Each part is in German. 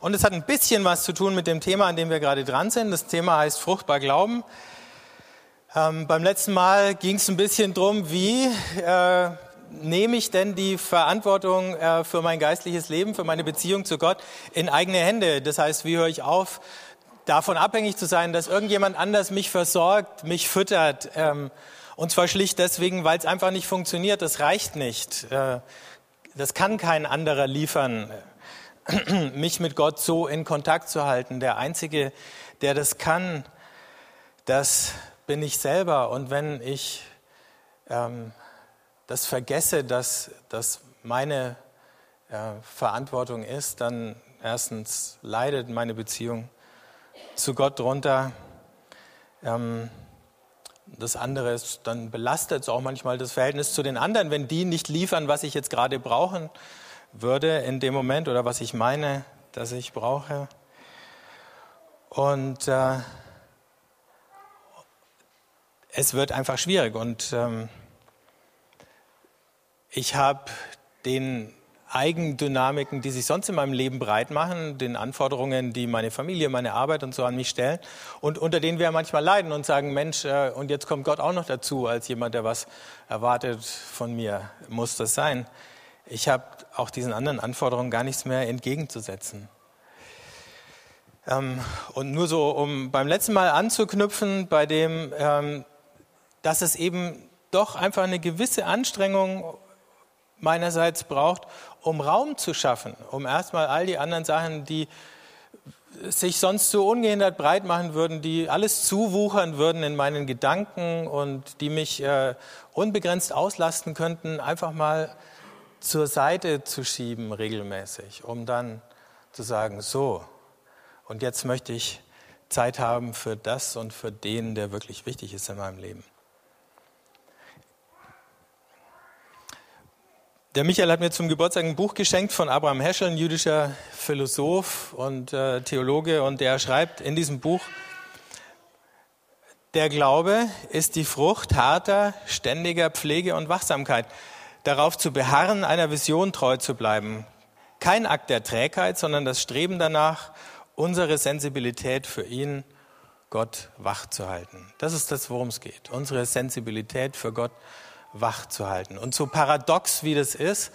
Und es hat ein bisschen was zu tun mit dem Thema, an dem wir gerade dran sind. Das Thema heißt fruchtbar Glauben. Ähm, beim letzten Mal ging es ein bisschen drum, wie äh, nehme ich denn die Verantwortung äh, für mein geistliches Leben, für meine Beziehung zu Gott in eigene Hände? Das heißt, wie höre ich auf, davon abhängig zu sein, dass irgendjemand anders mich versorgt, mich füttert? Ähm, und zwar schlicht deswegen, weil es einfach nicht funktioniert. Das reicht nicht. Äh, das kann kein anderer liefern, mich mit Gott so in Kontakt zu halten. Der Einzige, der das kann, das bin ich selber. Und wenn ich ähm, das vergesse, dass das meine äh, Verantwortung ist, dann erstens leidet meine Beziehung zu Gott drunter. Ähm, das andere ist, dann belastet es auch manchmal das Verhältnis zu den anderen, wenn die nicht liefern, was ich jetzt gerade brauchen würde in dem Moment oder was ich meine, dass ich brauche. Und äh, es wird einfach schwierig. Und ähm, ich habe den Eigendynamiken, die sich sonst in meinem Leben breit machen, den Anforderungen, die meine Familie, meine Arbeit und so an mich stellen und unter denen wir manchmal leiden und sagen, Mensch, äh, und jetzt kommt Gott auch noch dazu, als jemand, der was erwartet von mir, muss das sein. Ich habe auch diesen anderen Anforderungen gar nichts mehr entgegenzusetzen. Ähm, und nur so, um beim letzten Mal anzuknüpfen, bei dem, ähm, dass es eben doch einfach eine gewisse Anstrengung meinerseits braucht, um Raum zu schaffen, um erstmal all die anderen Sachen, die sich sonst so ungehindert breit machen würden, die alles zuwuchern würden in meinen Gedanken und die mich äh, unbegrenzt auslasten könnten, einfach mal zur Seite zu schieben regelmäßig, um dann zu sagen, so, und jetzt möchte ich Zeit haben für das und für den, der wirklich wichtig ist in meinem Leben. Der Michael hat mir zum Geburtstag ein Buch geschenkt von Abraham Heschel, ein jüdischer Philosoph und äh, Theologe, und der schreibt in diesem Buch, der Glaube ist die Frucht harter, ständiger Pflege und Wachsamkeit, darauf zu beharren, einer Vision treu zu bleiben. Kein Akt der Trägheit, sondern das Streben danach, unsere Sensibilität für ihn, Gott, wach zu halten. Das ist das, worum es geht. Unsere Sensibilität für Gott wach zu halten. Und so paradox wie das ist,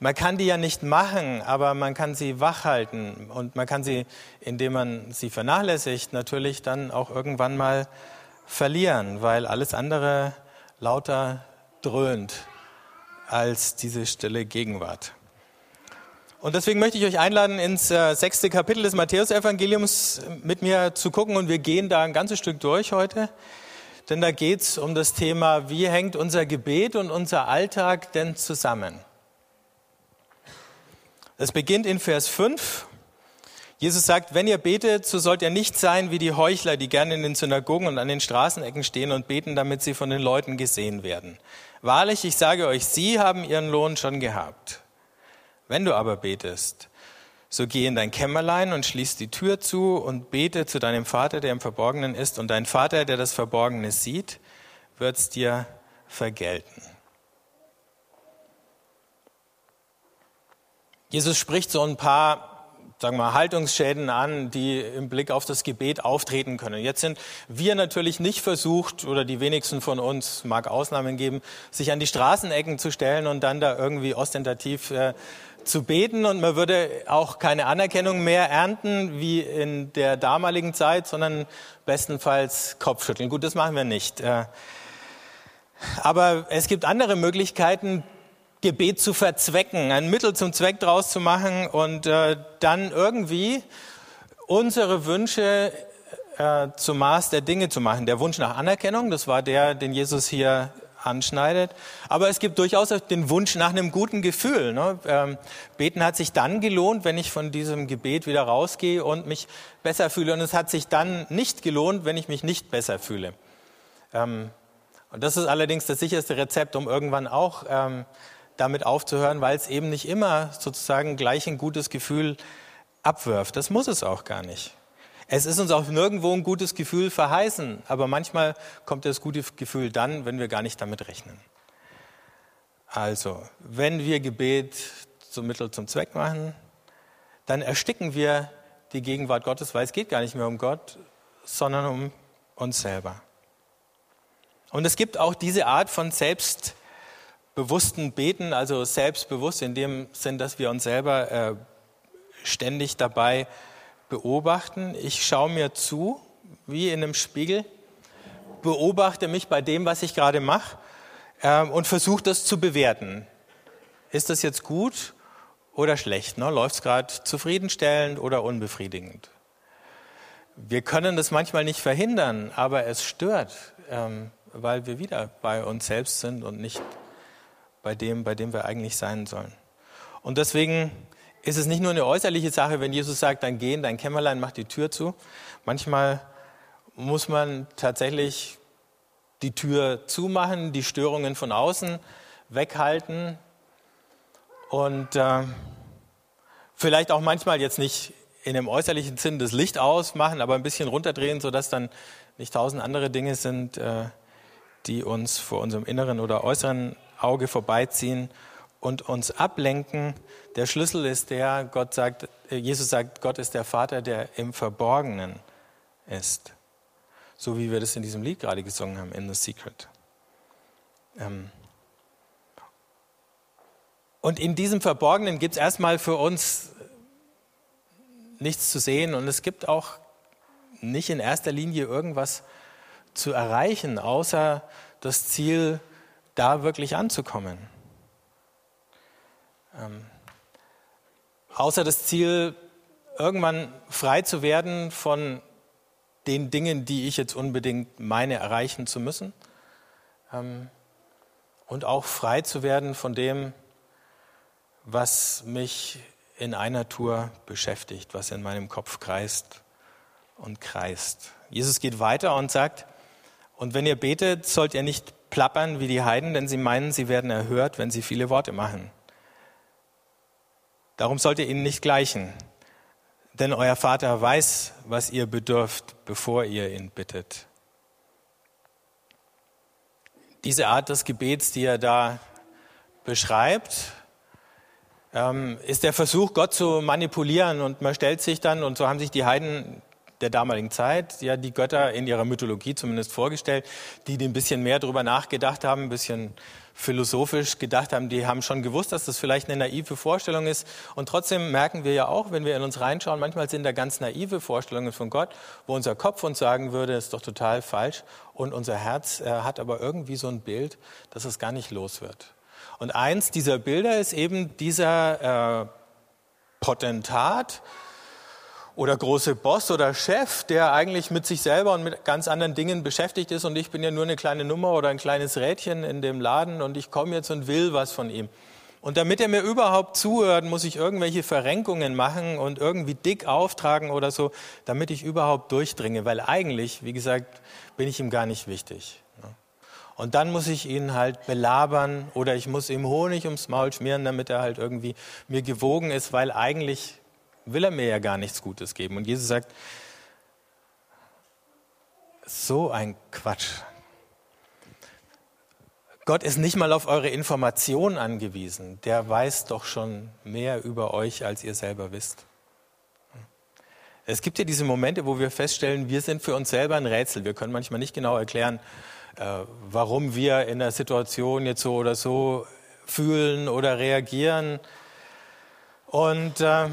man kann die ja nicht machen, aber man kann sie wach halten und man kann sie, indem man sie vernachlässigt, natürlich dann auch irgendwann mal verlieren, weil alles andere lauter dröhnt als diese stille Gegenwart. Und deswegen möchte ich euch einladen, ins äh, sechste Kapitel des Matthäusevangeliums mit mir zu gucken und wir gehen da ein ganzes Stück durch heute denn da geht es um das Thema, wie hängt unser Gebet und unser Alltag denn zusammen. Es beginnt in Vers 5. Jesus sagt, wenn ihr betet, so sollt ihr nicht sein wie die Heuchler, die gerne in den Synagogen und an den Straßenecken stehen und beten, damit sie von den Leuten gesehen werden. Wahrlich, ich sage euch, sie haben ihren Lohn schon gehabt. Wenn du aber betest, so geh in dein Kämmerlein und schließ die Tür zu und bete zu deinem Vater, der im Verborgenen ist. Und dein Vater, der das Verborgene sieht, wird's dir vergelten. Jesus spricht so ein paar sagen wir, Haltungsschäden an, die im Blick auf das Gebet auftreten können. Jetzt sind wir natürlich nicht versucht, oder die wenigsten von uns, mag Ausnahmen geben, sich an die Straßenecken zu stellen und dann da irgendwie ostentativ äh, zu beten und man würde auch keine Anerkennung mehr ernten wie in der damaligen Zeit, sondern bestenfalls Kopfschütteln. Gut, das machen wir nicht. Äh, aber es gibt andere Möglichkeiten, Gebet zu verzwecken, ein Mittel zum Zweck draus zu machen und äh, dann irgendwie unsere Wünsche äh, zum Maß der Dinge zu machen. Der Wunsch nach Anerkennung, das war der, den Jesus hier anschneidet. Aber es gibt durchaus auch den Wunsch nach einem guten Gefühl. Ne? Ähm, beten hat sich dann gelohnt, wenn ich von diesem Gebet wieder rausgehe und mich besser fühle. Und es hat sich dann nicht gelohnt, wenn ich mich nicht besser fühle. Ähm, und das ist allerdings das sicherste Rezept, um irgendwann auch ähm, damit aufzuhören, weil es eben nicht immer sozusagen gleich ein gutes Gefühl abwirft. Das muss es auch gar nicht. Es ist uns auch nirgendwo ein gutes Gefühl verheißen, aber manchmal kommt das gute Gefühl dann, wenn wir gar nicht damit rechnen. Also, wenn wir Gebet zum Mittel zum Zweck machen, dann ersticken wir die Gegenwart Gottes, weil es geht gar nicht mehr um Gott, sondern um uns selber. Und es gibt auch diese Art von selbstbewussten Beten, also selbstbewusst in dem Sinn, dass wir uns selber äh, ständig dabei beobachten. Ich schaue mir zu, wie in einem Spiegel, beobachte mich bei dem, was ich gerade mache äh, und versuche das zu bewerten. Ist das jetzt gut oder schlecht? Ne? Läuft es gerade zufriedenstellend oder unbefriedigend? Wir können das manchmal nicht verhindern, aber es stört, ähm, weil wir wieder bei uns selbst sind und nicht bei dem, bei dem wir eigentlich sein sollen. Und deswegen ist es nicht nur eine äußerliche Sache, wenn Jesus sagt, dann geh in dein Kämmerlein, mach die Tür zu. Manchmal muss man tatsächlich die Tür zumachen, die Störungen von außen weghalten und äh, vielleicht auch manchmal jetzt nicht in dem äußerlichen Sinn das Licht ausmachen, aber ein bisschen runterdrehen, sodass dann nicht tausend andere Dinge sind, äh, die uns vor unserem inneren oder äußeren Auge vorbeiziehen und uns ablenken. Der Schlüssel ist der, Gott sagt, äh, Jesus sagt, Gott ist der Vater, der im Verborgenen ist. So wie wir das in diesem Lied gerade gesungen haben, In the Secret. Ähm und in diesem Verborgenen gibt es erstmal für uns nichts zu sehen und es gibt auch nicht in erster Linie irgendwas zu erreichen, außer das Ziel, da wirklich anzukommen. Ähm, außer das Ziel, irgendwann frei zu werden von den Dingen, die ich jetzt unbedingt meine erreichen zu müssen. Ähm, und auch frei zu werden von dem, was mich in einer Tour beschäftigt, was in meinem Kopf kreist und kreist. Jesus geht weiter und sagt, und wenn ihr betet, sollt ihr nicht plappern wie die Heiden, denn sie meinen, sie werden erhört, wenn sie viele Worte machen. Darum sollt ihr ihnen nicht gleichen, denn euer Vater weiß, was ihr bedürft, bevor ihr ihn bittet. Diese Art des Gebets, die er da beschreibt, ähm, ist der Versuch, Gott zu manipulieren. Und man stellt sich dann, und so haben sich die Heiden der damaligen Zeit, ja, die Götter in ihrer Mythologie zumindest vorgestellt, die, ein bisschen mehr darüber nachgedacht haben, ein bisschen philosophisch gedacht haben, die haben schon gewusst, dass das vielleicht eine naive Vorstellung ist. Und trotzdem merken wir ja auch, wenn wir in uns reinschauen, manchmal sind da ganz naive Vorstellungen von Gott, wo unser Kopf uns sagen würde, ist doch total falsch. Und unser Herz äh, hat aber irgendwie so ein Bild, dass es gar nicht los wird. Und eins dieser Bilder ist eben dieser äh, Potentat, oder große Boss oder Chef, der eigentlich mit sich selber und mit ganz anderen Dingen beschäftigt ist und ich bin ja nur eine kleine Nummer oder ein kleines Rädchen in dem Laden und ich komme jetzt und will was von ihm. Und damit er mir überhaupt zuhört, muss ich irgendwelche Verrenkungen machen und irgendwie dick auftragen oder so, damit ich überhaupt durchdringe, weil eigentlich, wie gesagt, bin ich ihm gar nicht wichtig. Und dann muss ich ihn halt belabern oder ich muss ihm Honig ums Maul schmieren, damit er halt irgendwie mir gewogen ist, weil eigentlich will er mir ja gar nichts Gutes geben. Und Jesus sagt, so ein Quatsch. Gott ist nicht mal auf eure Information angewiesen. Der weiß doch schon mehr über euch, als ihr selber wisst. Es gibt ja diese Momente, wo wir feststellen, wir sind für uns selber ein Rätsel. Wir können manchmal nicht genau erklären, äh, warum wir in der Situation jetzt so oder so fühlen oder reagieren. Und äh,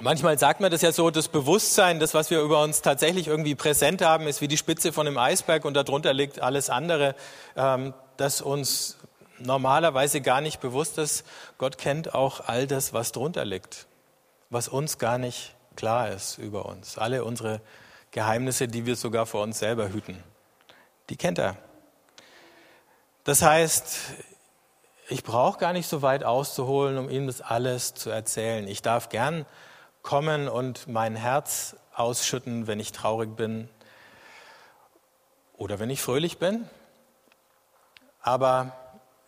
Manchmal sagt man das ja so, das Bewusstsein, das, was wir über uns tatsächlich irgendwie präsent haben, ist wie die Spitze von einem Eisberg und darunter liegt alles andere, ähm, das uns normalerweise gar nicht bewusst ist. Gott kennt auch all das, was drunter liegt, was uns gar nicht klar ist über uns. Alle unsere Geheimnisse, die wir sogar vor uns selber hüten, die kennt er. Das heißt, ich brauche gar nicht so weit auszuholen, um Ihnen das alles zu erzählen. Ich darf gern kommen und mein Herz ausschütten, wenn ich traurig bin oder wenn ich fröhlich bin. Aber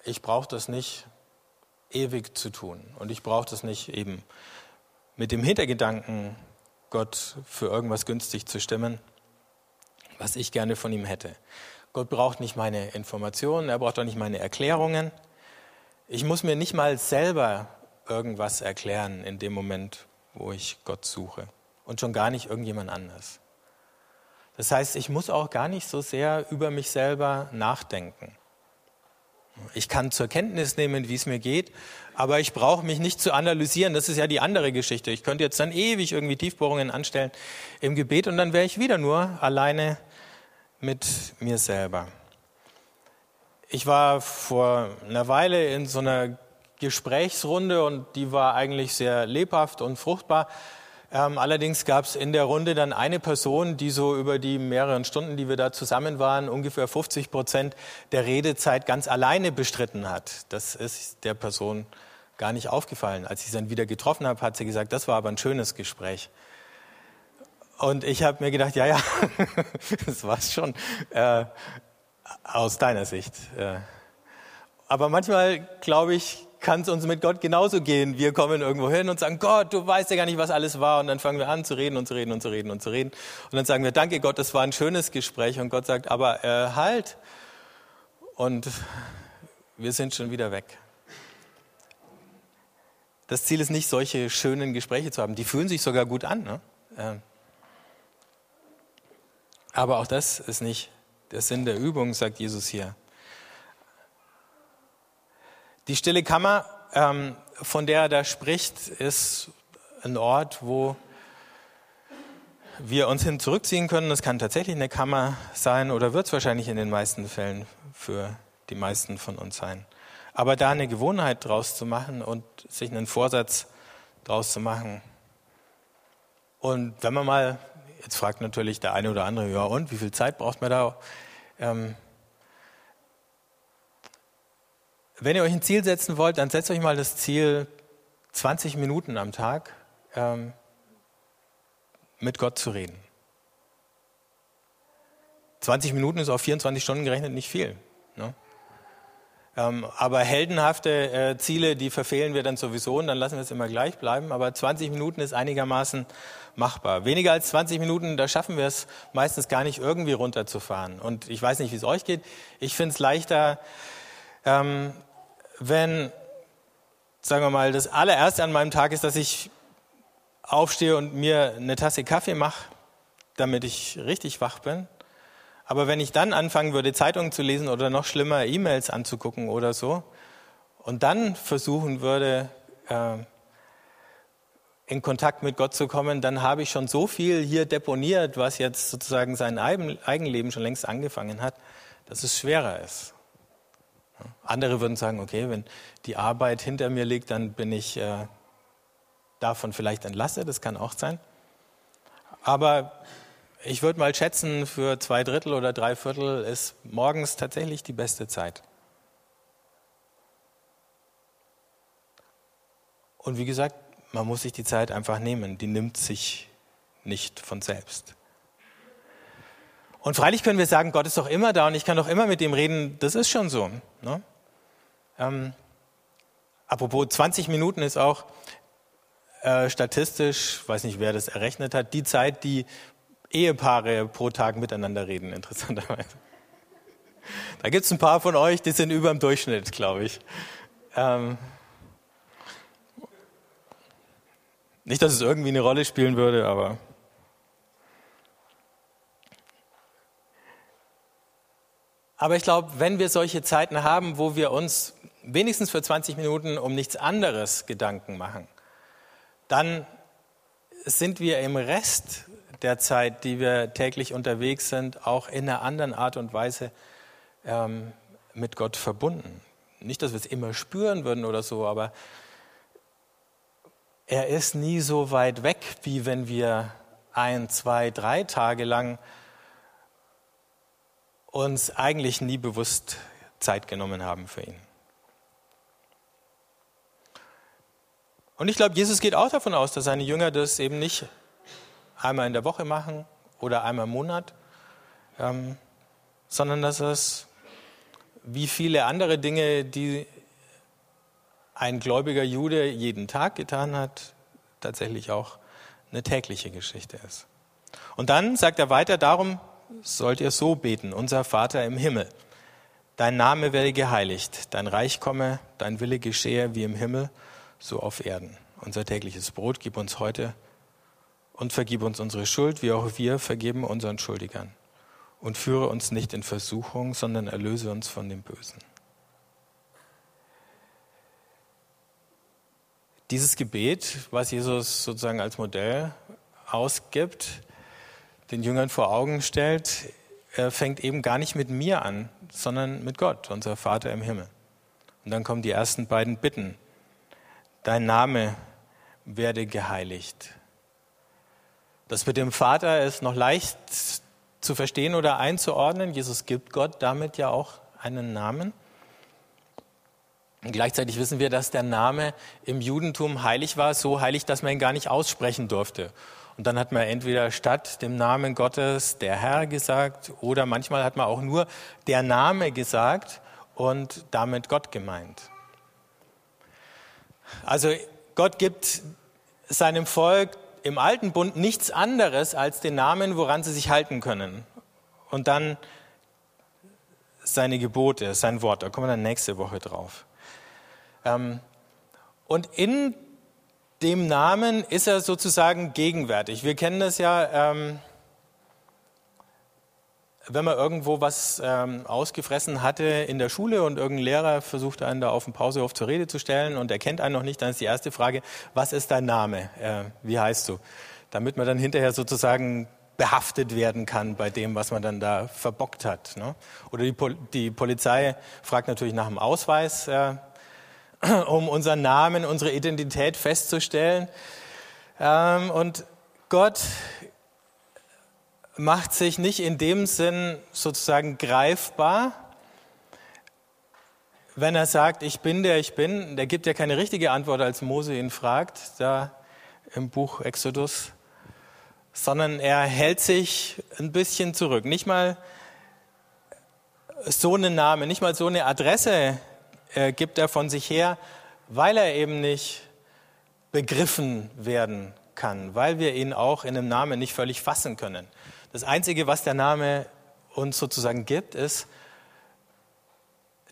ich brauche das nicht ewig zu tun. Und ich brauche das nicht eben mit dem Hintergedanken, Gott für irgendwas günstig zu stimmen, was ich gerne von ihm hätte. Gott braucht nicht meine Informationen, er braucht auch nicht meine Erklärungen. Ich muss mir nicht mal selber irgendwas erklären in dem Moment, wo ich Gott suche. Und schon gar nicht irgendjemand anders. Das heißt, ich muss auch gar nicht so sehr über mich selber nachdenken. Ich kann zur Kenntnis nehmen, wie es mir geht, aber ich brauche mich nicht zu analysieren. Das ist ja die andere Geschichte. Ich könnte jetzt dann ewig irgendwie Tiefbohrungen anstellen im Gebet und dann wäre ich wieder nur alleine mit mir selber. Ich war vor einer Weile in so einer Gesprächsrunde und die war eigentlich sehr lebhaft und fruchtbar. Ähm, allerdings gab es in der Runde dann eine Person, die so über die mehreren Stunden, die wir da zusammen waren, ungefähr 50 Prozent der Redezeit ganz alleine bestritten hat. Das ist der Person gar nicht aufgefallen. Als ich sie dann wieder getroffen habe, hat sie gesagt, das war aber ein schönes Gespräch. Und ich habe mir gedacht, ja, ja, das war's schon äh, aus deiner Sicht. Äh. Aber manchmal, glaube ich, kann es uns mit Gott genauso gehen. Wir kommen irgendwo hin und sagen, Gott, du weißt ja gar nicht, was alles war. Und dann fangen wir an zu reden und zu reden und zu reden und zu reden. Und dann sagen wir, danke Gott, das war ein schönes Gespräch. Und Gott sagt, aber äh, halt. Und wir sind schon wieder weg. Das Ziel ist nicht, solche schönen Gespräche zu haben. Die fühlen sich sogar gut an. Ne? Ähm. Aber auch das ist nicht der Sinn der Übung, sagt Jesus hier. Die stille Kammer, ähm, von der er da spricht, ist ein Ort, wo wir uns hin zurückziehen können. Das kann tatsächlich eine Kammer sein oder wird es wahrscheinlich in den meisten Fällen für die meisten von uns sein. Aber da eine Gewohnheit draus zu machen und sich einen Vorsatz draus zu machen. Und wenn man mal, jetzt fragt natürlich der eine oder andere, ja und, wie viel Zeit braucht man da? Ähm, Wenn ihr euch ein Ziel setzen wollt, dann setzt euch mal das Ziel 20 Minuten am Tag ähm, mit Gott zu reden. 20 Minuten ist auf 24 Stunden gerechnet nicht viel. Ne? Ähm, aber heldenhafte äh, Ziele, die verfehlen wir dann sowieso und dann lassen wir es immer gleich bleiben. Aber 20 Minuten ist einigermaßen machbar. Weniger als 20 Minuten, da schaffen wir es meistens gar nicht irgendwie runterzufahren. Und ich weiß nicht, wie es euch geht. Ich finde es leichter, ähm, wenn, sagen wir mal, das allererste an meinem Tag ist, dass ich aufstehe und mir eine Tasse Kaffee mache, damit ich richtig wach bin. Aber wenn ich dann anfangen würde, Zeitungen zu lesen oder noch schlimmer, E-Mails anzugucken oder so, und dann versuchen würde, äh, in Kontakt mit Gott zu kommen, dann habe ich schon so viel hier deponiert, was jetzt sozusagen sein Eigenleben schon längst angefangen hat, dass es schwerer ist. Andere würden sagen, okay, wenn die Arbeit hinter mir liegt, dann bin ich äh, davon vielleicht entlastet, das kann auch sein. Aber ich würde mal schätzen, für zwei Drittel oder drei Viertel ist morgens tatsächlich die beste Zeit. Und wie gesagt, man muss sich die Zeit einfach nehmen, die nimmt sich nicht von selbst. Und freilich können wir sagen, Gott ist doch immer da und ich kann doch immer mit ihm reden. Das ist schon so. Ne? Ähm, apropos 20 Minuten ist auch äh, statistisch, weiß nicht, wer das errechnet hat, die Zeit, die Ehepaare pro Tag miteinander reden, interessanterweise. Da gibt es ein paar von euch, die sind über dem Durchschnitt, glaube ich. Ähm, nicht, dass es irgendwie eine Rolle spielen würde, aber Aber ich glaube, wenn wir solche Zeiten haben, wo wir uns wenigstens für 20 Minuten um nichts anderes Gedanken machen, dann sind wir im Rest der Zeit, die wir täglich unterwegs sind, auch in einer anderen Art und Weise ähm, mit Gott verbunden. Nicht, dass wir es immer spüren würden oder so, aber er ist nie so weit weg, wie wenn wir ein, zwei, drei Tage lang uns eigentlich nie bewusst Zeit genommen haben für ihn. Und ich glaube, Jesus geht auch davon aus, dass seine Jünger das eben nicht einmal in der Woche machen oder einmal im Monat, ähm, sondern dass es wie viele andere Dinge, die ein gläubiger Jude jeden Tag getan hat, tatsächlich auch eine tägliche Geschichte ist. Und dann sagt er weiter, darum sollt ihr so beten, unser Vater im Himmel. Dein Name werde geheiligt, dein Reich komme, dein Wille geschehe wie im Himmel, so auf Erden. Unser tägliches Brot gib uns heute und vergib uns unsere Schuld, wie auch wir vergeben unseren Schuldigern. Und führe uns nicht in Versuchung, sondern erlöse uns von dem Bösen. Dieses Gebet, was Jesus sozusagen als Modell ausgibt, den Jüngern vor Augen stellt, fängt eben gar nicht mit mir an, sondern mit Gott, unser Vater im Himmel. Und dann kommen die ersten beiden Bitten. Dein Name werde geheiligt. Das mit dem Vater ist noch leicht zu verstehen oder einzuordnen. Jesus gibt Gott damit ja auch einen Namen. Und gleichzeitig wissen wir, dass der Name im Judentum heilig war, so heilig, dass man ihn gar nicht aussprechen durfte. Und dann hat man entweder statt dem Namen Gottes der Herr gesagt oder manchmal hat man auch nur der Name gesagt und damit Gott gemeint. Also Gott gibt seinem Volk im alten Bund nichts anderes als den Namen, woran sie sich halten können. Und dann seine Gebote, sein Wort. Da kommen wir dann nächste Woche drauf. Ähm, und in dem Namen ist er sozusagen gegenwärtig. Wir kennen das ja, ähm, wenn man irgendwo was ähm, ausgefressen hatte in der Schule und irgendein Lehrer versucht einen da auf dem Pausehof zur Rede zu stellen und er kennt einen noch nicht, dann ist die erste Frage, was ist dein Name? Äh, wie heißt du? Damit man dann hinterher sozusagen behaftet werden kann bei dem, was man dann da verbockt hat. Ne? Oder die, Pol die, Polizei fragt natürlich nach dem Ausweis. Äh, um unseren Namen, unsere Identität festzustellen. Ähm, und Gott macht sich nicht in dem Sinn sozusagen greifbar, wenn er sagt, ich bin der ich bin. Der gibt ja keine richtige Antwort, als Mose ihn fragt, da im Buch Exodus, sondern er hält sich ein bisschen zurück. Nicht mal so einen Namen, nicht mal so eine Adresse äh, gibt er von sich her, weil er eben nicht begriffen werden kann, weil wir ihn auch in dem Namen nicht völlig fassen können. Das Einzige, was der Name uns sozusagen gibt, ist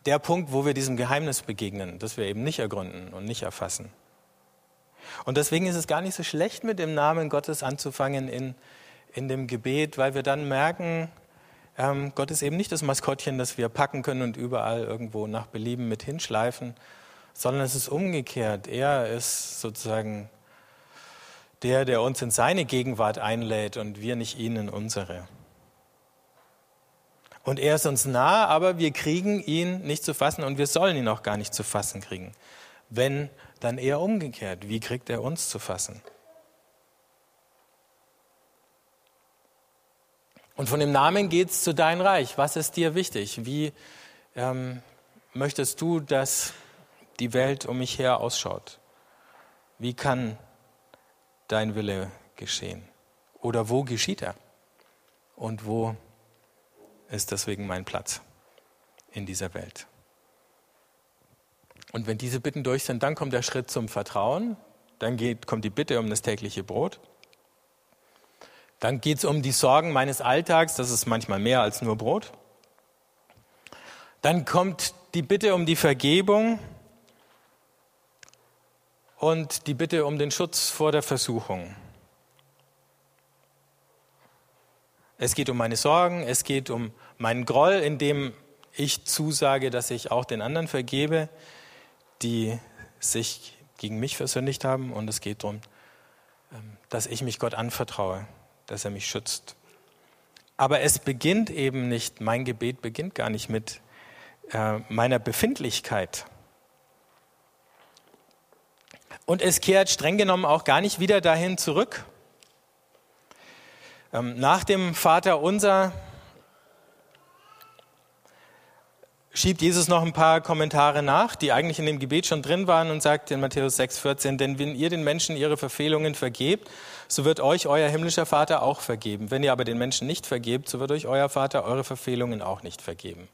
der Punkt, wo wir diesem Geheimnis begegnen, das wir eben nicht ergründen und nicht erfassen. Und deswegen ist es gar nicht so schlecht, mit dem Namen Gottes anzufangen in, in dem Gebet, weil wir dann merken, ähm, Gott ist eben nicht das Maskottchen, das wir packen können und überall irgendwo nach Belieben mit hinschleifen, sondern es ist umgekehrt. Er ist sozusagen der, der uns in seine Gegenwart einlädt und wir nicht ihn in unsere. Und er ist uns nah, aber wir kriegen ihn nicht zu fassen und wir sollen ihn auch gar nicht zu fassen kriegen. Wenn, dann eher umgekehrt. Wie kriegt er uns zu fassen? Und von dem Namen geht es zu dein Reich. Was ist dir wichtig? Wie ähm, möchtest du, dass die Welt um mich her ausschaut? Wie kann dein Wille geschehen? Oder wo geschieht er? Und wo ist deswegen mein Platz in dieser Welt? Und wenn diese Bitten durch sind, dann kommt der Schritt zum Vertrauen, dann geht, kommt die Bitte um das tägliche Brot. Dann geht es um die Sorgen meines Alltags, das ist manchmal mehr als nur Brot. Dann kommt die Bitte um die Vergebung und die Bitte um den Schutz vor der Versuchung. Es geht um meine Sorgen, es geht um meinen Groll, indem ich zusage, dass ich auch den anderen vergebe, die sich gegen mich versündigt haben. Und es geht darum, ähm, dass ich mich Gott anvertraue dass er mich schützt. Aber es beginnt eben nicht, mein Gebet beginnt gar nicht mit äh, meiner Befindlichkeit. Und es kehrt streng genommen auch gar nicht wieder dahin zurück. Ähm, nach dem Vater unser schiebt Jesus noch ein paar Kommentare nach, die eigentlich in dem Gebet schon drin waren und sagt in Matthäus 6,14, denn wenn ihr den Menschen ihre Verfehlungen vergebt, so wird euch euer himmlischer Vater auch vergeben. Wenn ihr aber den Menschen nicht vergebt, so wird euch euer Vater eure Verfehlungen auch nicht vergeben.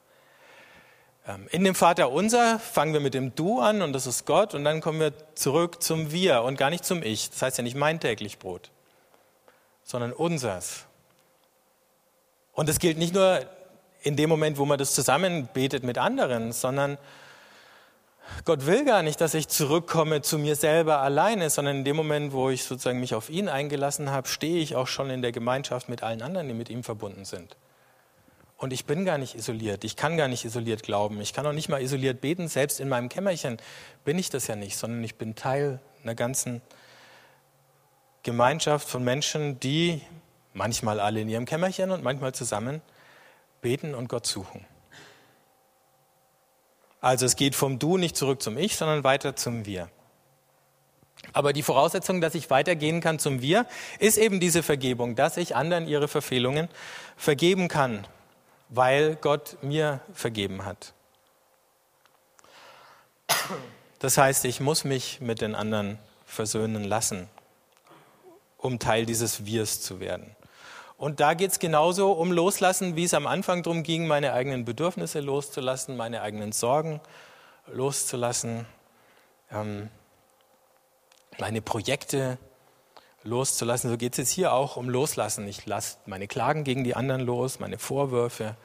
Ähm, in dem Vater unser fangen wir mit dem Du an und das ist Gott und dann kommen wir zurück zum Wir und gar nicht zum Ich. Das heißt ja nicht mein täglich Brot, sondern unsers. Und das gilt nicht nur in dem Moment, wo man das zusammen betet mit anderen, sondern Gott will gar nicht, dass ich zurückkomme zu mir selber alleine, sondern in dem Moment, wo ich sozusagen mich auf ihn eingelassen habe, stehe ich auch schon in der Gemeinschaft mit allen anderen, die mit ihm verbunden sind. Und ich bin gar nicht isoliert. Ich kann gar nicht isoliert glauben. Ich kann auch nicht mal isoliert beten. Selbst in meinem Kämmerchen bin ich das ja nicht, sondern ich bin Teil einer ganzen Gemeinschaft von Menschen, die manchmal alle in ihrem Kämmerchen und manchmal zusammen beten und Gott suchen. Also es geht vom Du nicht zurück zum Ich, sondern weiter zum Wir. Aber die Voraussetzung, dass ich weitergehen kann zum Wir, ist eben diese Vergebung, dass ich anderen ihre Verfehlungen vergeben kann, weil Gott mir vergeben hat. Das heißt, ich muss mich mit den anderen versöhnen lassen, um Teil dieses Wirs zu werden. Und da geht es genauso um Loslassen, wie es am Anfang darum ging, meine eigenen Bedürfnisse loszulassen, meine eigenen Sorgen loszulassen, ähm, meine Projekte loszulassen. So geht es jetzt hier auch um Loslassen. Ich lasse meine Klagen gegen die anderen los, meine Vorwürfe,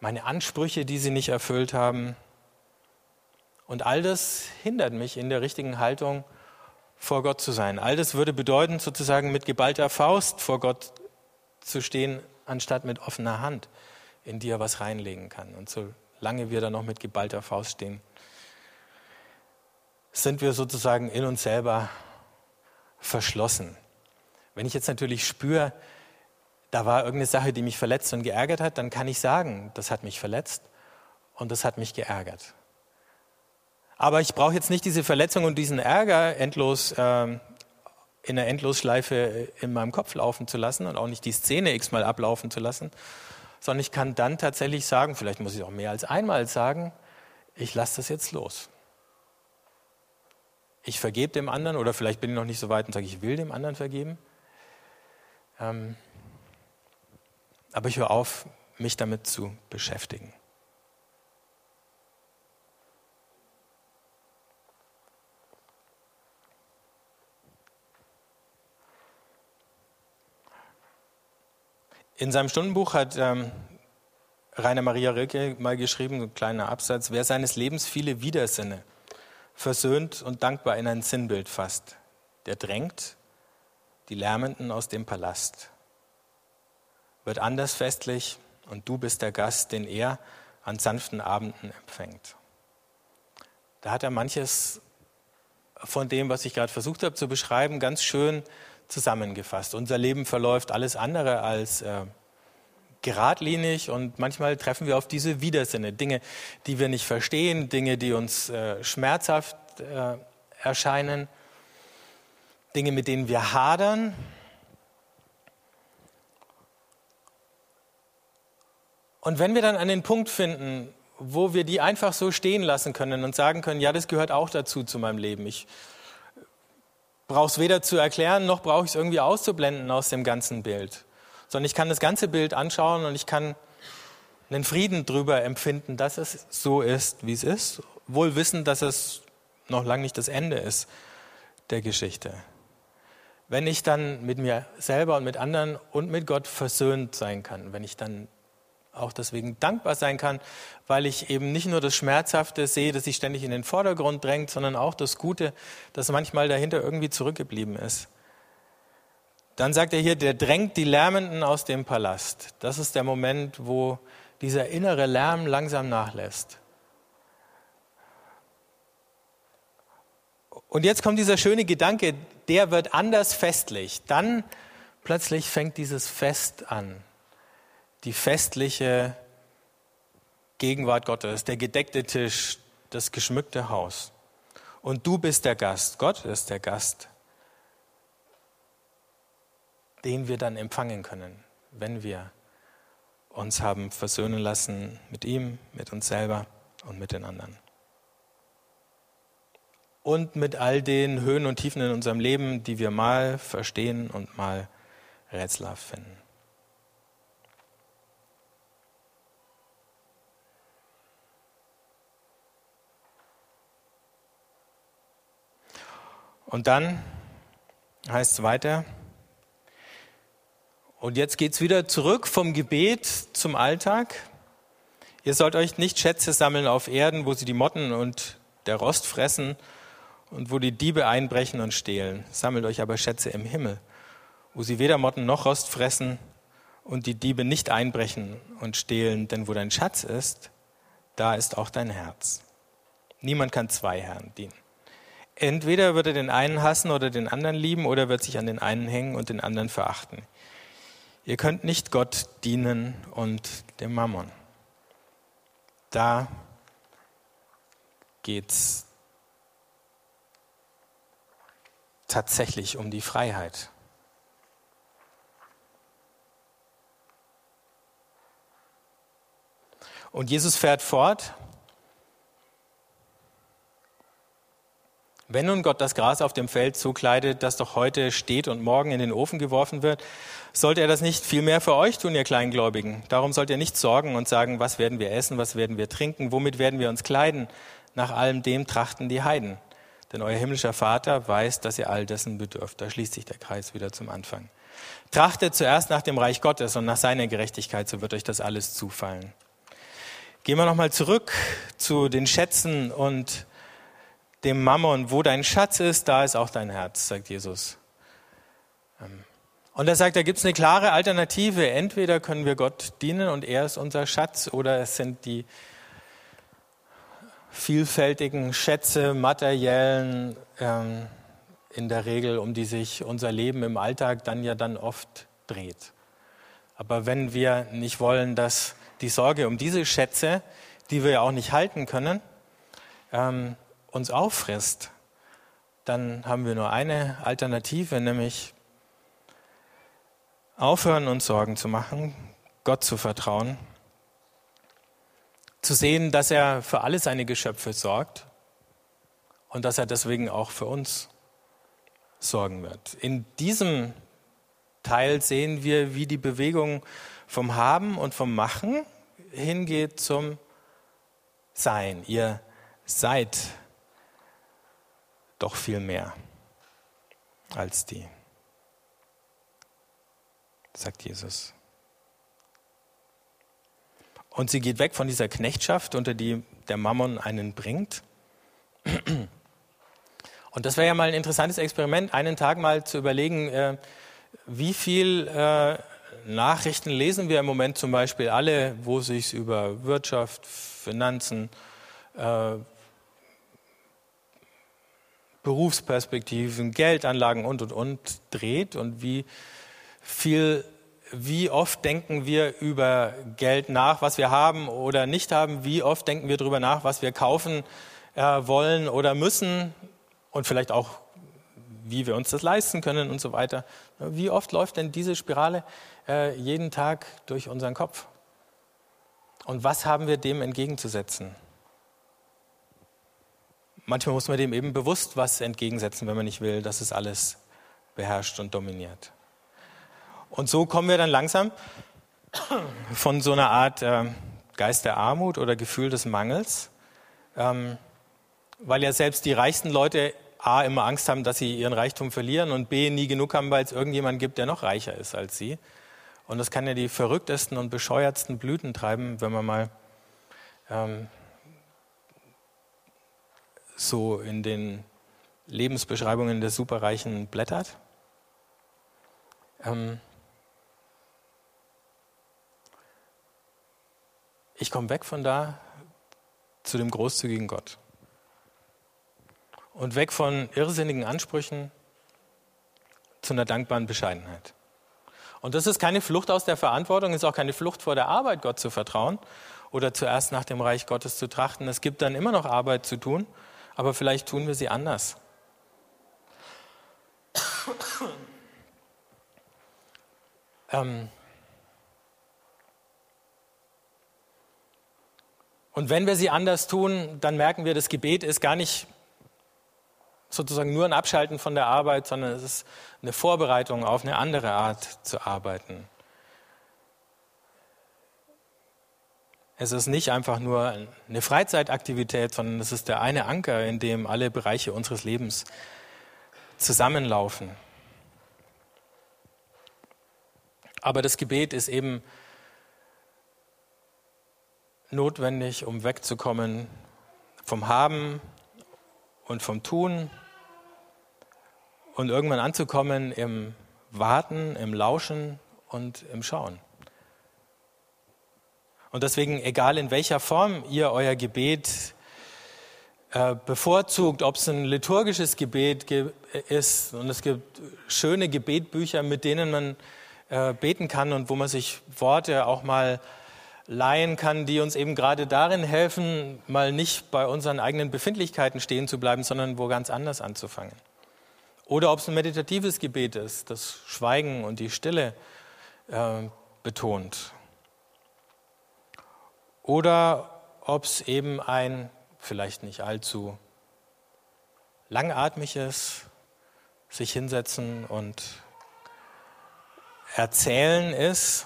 meine Ansprüche, die sie nicht erfüllt haben. Und all das hindert mich in der richtigen Haltung vor Gott zu sein. All das würde bedeuten, sozusagen mit geballter Faust vor Gott zu stehen, anstatt mit offener Hand, in die er was reinlegen kann. Und solange wir da noch mit geballter Faust stehen, sind wir sozusagen in uns selber verschlossen. Wenn ich jetzt natürlich spüre, da war irgendeine Sache, die mich verletzt und geärgert hat, dann kann ich sagen, das hat mich verletzt und das hat mich geärgert. Aber ich brauche jetzt nicht diese Verletzung und diesen Ärger endlos äh, in einer Endlosschleife in meinem Kopf laufen zu lassen und auch nicht die Szene x-mal ablaufen zu lassen, sondern ich kann dann tatsächlich sagen, vielleicht muss ich auch mehr als einmal sagen, ich lasse das jetzt los. Ich vergebe dem anderen oder vielleicht bin ich noch nicht so weit und sage, ich will dem anderen vergeben. Ähm, aber ich höre auf, mich damit zu beschäftigen. In seinem Stundenbuch hat ähm, Rainer Maria Rilke mal geschrieben, ein kleiner Absatz, wer seines Lebens viele Widersinne versöhnt und dankbar in ein Sinnbild fasst, der drängt die Lärmenden aus dem Palast, wird anders festlich und du bist der Gast, den er an sanften Abenden empfängt. Da hat er manches von dem, was ich gerade versucht habe zu beschreiben, ganz schön zusammengefasst. Unser Leben verläuft alles andere als äh, geradlinig und manchmal treffen wir auf diese Widersinne, Dinge, die wir nicht verstehen, Dinge, die uns äh, schmerzhaft äh, erscheinen, Dinge, mit denen wir hadern. Und wenn wir dann an den Punkt finden, wo wir die einfach so stehen lassen können und sagen können, ja, das gehört auch dazu zu meinem Leben. Ich brauche es weder zu erklären, noch brauche ich es irgendwie auszublenden aus dem ganzen Bild. Sondern ich kann das ganze Bild anschauen und ich kann einen Frieden darüber empfinden, dass es so ist, wie es ist, wohl wissen, dass es noch lange nicht das Ende ist der Geschichte. Wenn ich dann mit mir selber und mit anderen und mit Gott versöhnt sein kann, wenn ich dann auch deswegen dankbar sein kann, weil ich eben nicht nur das Schmerzhafte sehe, das sich ständig in den Vordergrund drängt, sondern auch das Gute, das manchmal dahinter irgendwie zurückgeblieben ist. Dann sagt er hier, der drängt die Lärmenden aus dem Palast. Das ist der Moment, wo dieser innere Lärm langsam nachlässt. Und jetzt kommt dieser schöne Gedanke, der wird anders festlich. Dann plötzlich fängt dieses Fest an die festliche Gegenwart Gottes, der gedeckte Tisch, das geschmückte Haus. Und du bist der Gast, Gott ist der Gast, den wir dann empfangen können, wenn wir uns haben versöhnen lassen mit ihm, mit uns selber und mit den anderen. Und mit all den Höhen und Tiefen in unserem Leben, die wir mal verstehen und mal rätselhaft finden. Und dann heißt es weiter, und jetzt geht es wieder zurück vom Gebet zum Alltag. Ihr sollt euch nicht Schätze sammeln auf Erden, wo sie die Motten und der Rost fressen und wo die Diebe einbrechen und stehlen. Sammelt euch aber Schätze im Himmel, wo sie weder Motten noch Rost fressen und die Diebe nicht einbrechen und stehlen. Denn wo dein Schatz ist, da ist auch dein Herz. Niemand kann zwei Herren dienen. Entweder wird er den einen hassen oder den anderen lieben oder wird sich an den einen hängen und den anderen verachten. Ihr könnt nicht Gott dienen und dem Mammon. Da geht es tatsächlich um die Freiheit. Und Jesus fährt fort. Wenn nun Gott das Gras auf dem Feld so kleidet, das doch heute steht und morgen in den Ofen geworfen wird, sollte er das nicht viel mehr für euch tun, ihr Kleingläubigen? Darum sollt ihr nicht sorgen und sagen, was werden wir essen, was werden wir trinken, womit werden wir uns kleiden? Nach allem dem trachten die Heiden. Denn euer himmlischer Vater weiß, dass ihr all dessen bedürft. Da schließt sich der Kreis wieder zum Anfang. Trachtet zuerst nach dem Reich Gottes und nach seiner Gerechtigkeit, so wird euch das alles zufallen. Gehen wir nochmal zurück zu den Schätzen und dem Mammon. Wo dein Schatz ist, da ist auch dein Herz, sagt Jesus. Ähm, und er sagt, da gibt es eine klare Alternative. Entweder können wir Gott dienen und er ist unser Schatz oder es sind die vielfältigen Schätze, materiellen, ähm, in der Regel, um die sich unser Leben im Alltag dann ja dann oft dreht. Aber wenn wir nicht wollen, dass die Sorge um diese Schätze, die wir ja auch nicht halten können, ähm, uns auffrisst, dann haben wir nur eine Alternative, nämlich aufhören, uns Sorgen zu machen, Gott zu vertrauen, zu sehen, dass er für alle seine Geschöpfe sorgt und dass er deswegen auch für uns sorgen wird. In diesem Teil sehen wir, wie die Bewegung vom Haben und vom Machen hingeht zum Sein. Ihr seid doch viel mehr als die, sagt Jesus. Und sie geht weg von dieser Knechtschaft, unter die der Mammon einen bringt. Und das wäre ja mal ein interessantes Experiment, einen Tag mal zu überlegen, äh, wie viel äh, Nachrichten lesen wir im Moment zum Beispiel alle, wo sich über Wirtschaft, Finanzen, äh, Berufsperspektiven, Geldanlagen und und und dreht und wie viel, wie oft denken wir über Geld nach, was wir haben oder nicht haben, wie oft denken wir darüber nach, was wir kaufen äh, wollen oder müssen und vielleicht auch, wie wir uns das leisten können und so weiter. Wie oft läuft denn diese Spirale äh, jeden Tag durch unseren Kopf? Und was haben wir dem entgegenzusetzen? Manchmal muss man dem eben bewusst was entgegensetzen, wenn man nicht will, dass es alles beherrscht und dominiert. Und so kommen wir dann langsam von so einer Art äh, Geist der Armut oder Gefühl des Mangels, ähm, weil ja selbst die reichsten Leute A, immer Angst haben, dass sie ihren Reichtum verlieren und B, nie genug haben, weil es irgendjemand gibt, der noch reicher ist als sie. Und das kann ja die verrücktesten und bescheuertsten Blüten treiben, wenn man mal ähm, so in den Lebensbeschreibungen der Superreichen blättert. Ähm, ich komme weg von da zu dem großzügigen Gott und weg von irrsinnigen Ansprüchen zu einer dankbaren Bescheidenheit. Und das ist keine Flucht aus der Verantwortung, ist auch keine Flucht vor der Arbeit, Gott zu vertrauen oder zuerst nach dem Reich Gottes zu trachten. Es gibt dann immer noch Arbeit zu tun, aber vielleicht tun wir sie anders. ähm Und wenn wir sie anders tun, dann merken wir, das Gebet ist gar nicht sozusagen nur ein Abschalten von der Arbeit, sondern es ist eine Vorbereitung auf eine andere Art zu arbeiten. Es ist nicht einfach nur eine Freizeitaktivität, sondern es ist der eine Anker, in dem alle Bereiche unseres Lebens zusammenlaufen. Aber das Gebet ist eben notwendig, um wegzukommen vom Haben und vom Tun und irgendwann anzukommen im Warten, im Lauschen und im Schauen. Und deswegen, egal in welcher Form ihr euer Gebet äh, bevorzugt, ob es ein liturgisches Gebet ist, und es gibt schöne Gebetbücher, mit denen man äh, beten kann und wo man sich Worte auch mal leihen kann, die uns eben gerade darin helfen, mal nicht bei unseren eigenen Befindlichkeiten stehen zu bleiben, sondern wo ganz anders anzufangen. Oder ob es ein meditatives Gebet ist, das Schweigen und die Stille äh, betont. Oder ob es eben ein vielleicht nicht allzu langatmiges sich hinsetzen und erzählen ist,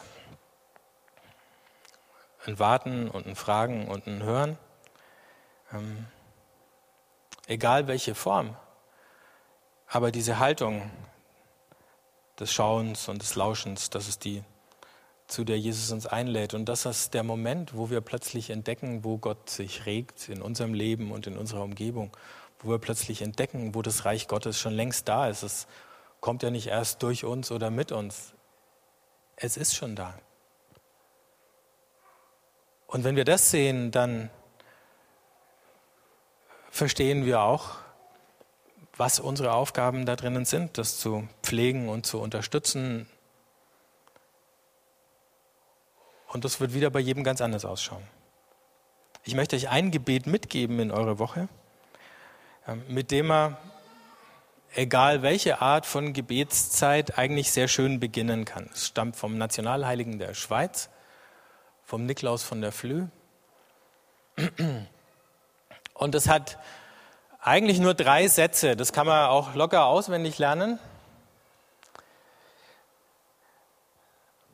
ein Warten und ein Fragen und ein Hören. Ähm, egal welche Form. Aber diese Haltung des Schauens und des Lauschens, das ist die, zu der Jesus uns einlädt. Und das ist der Moment, wo wir plötzlich entdecken, wo Gott sich regt in unserem Leben und in unserer Umgebung. Wo wir plötzlich entdecken, wo das Reich Gottes schon längst da ist. Es kommt ja nicht erst durch uns oder mit uns. Es ist schon da. Und wenn wir das sehen, dann verstehen wir auch, was unsere Aufgaben da drinnen sind, das zu pflegen und zu unterstützen. Und das wird wieder bei jedem ganz anders ausschauen. Ich möchte euch ein Gebet mitgeben in eure Woche, ähm, mit dem er, egal welche Art von Gebetszeit, eigentlich sehr schön beginnen kann. Es stammt vom Nationalheiligen der Schweiz vom Niklaus von der Flü. Und es hat eigentlich nur drei Sätze. Das kann man auch locker auswendig lernen.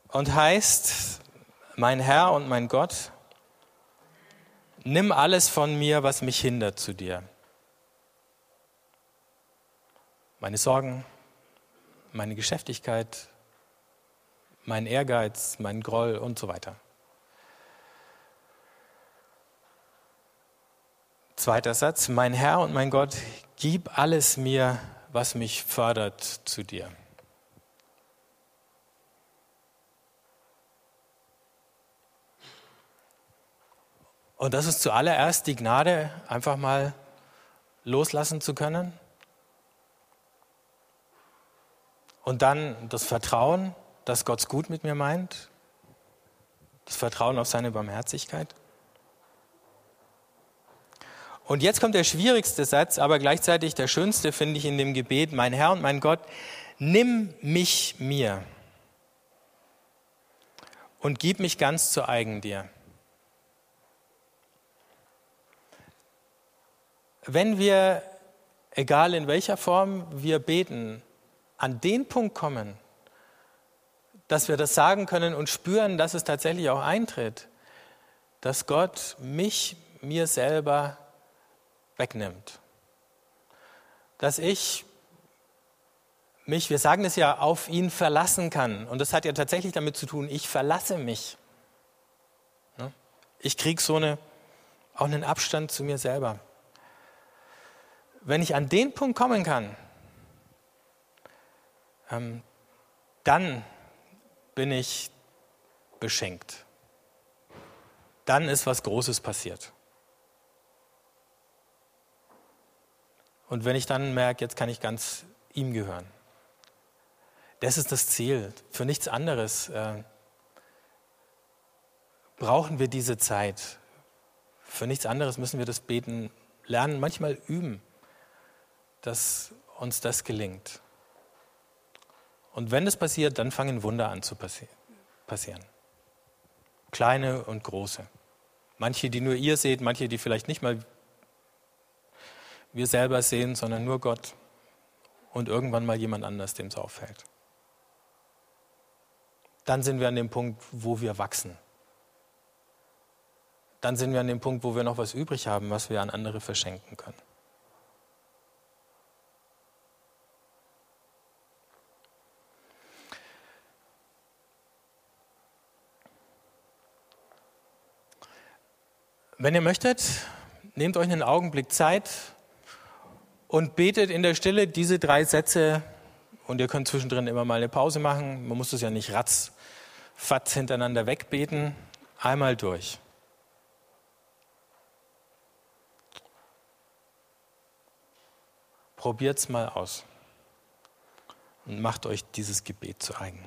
Und heißt, mein Herr und mein Gott, nimm alles von mir, was mich hindert zu dir. Meine Sorgen, meine Geschäftigkeit, mein Ehrgeiz, mein Groll und so weiter. Zweiter Satz, mein Herr und mein Gott, gib alles mir, was mich fördert zu dir. Und das ist zuallererst die Gnade, einfach mal loslassen zu können. Und dann das Vertrauen, dass Gott es gut mit mir meint. Das Vertrauen auf seine Barmherzigkeit. Und jetzt kommt der schwierigste Satz, aber gleichzeitig der schönste, finde ich, in dem Gebet, mein Herr und mein Gott, nimm mich mir und gib mich ganz zu eigen dir. Wenn wir, egal in welcher Form wir beten, an den Punkt kommen, dass wir das sagen können und spüren, dass es tatsächlich auch eintritt, dass Gott mich, mir selber wegnimmt. Dass ich mich, wir sagen es ja, auf ihn verlassen kann. Und das hat ja tatsächlich damit zu tun, ich verlasse mich. Ich kriege so eine, auch einen Abstand zu mir selber. Wenn ich an den Punkt kommen kann, ähm, dann bin ich beschenkt. Dann ist was Großes passiert. Und wenn ich dann merke, jetzt kann ich ganz ihm gehören. Das ist das Ziel. Für nichts anderes äh, brauchen wir diese Zeit. Für nichts anderes müssen wir das Beten lernen, manchmal üben, dass uns das gelingt. Und wenn das passiert, dann fangen Wunder an zu passi passieren. Kleine und große. Manche, die nur ihr seht, manche, die vielleicht nicht mal wir selber sehen, sondern nur Gott und irgendwann mal jemand anders, dem es auffällt. Dann sind wir an dem Punkt, wo wir wachsen. Dann sind wir an dem Punkt, wo wir noch was übrig haben, was wir an andere verschenken können. Wenn ihr möchtet, nehmt euch einen Augenblick Zeit und betet in der Stille diese drei Sätze. Und ihr könnt zwischendrin immer mal eine Pause machen. Man muss es ja nicht ratzfatz hintereinander wegbeten. Einmal durch. Probiert's mal aus und macht euch dieses Gebet zu eigen.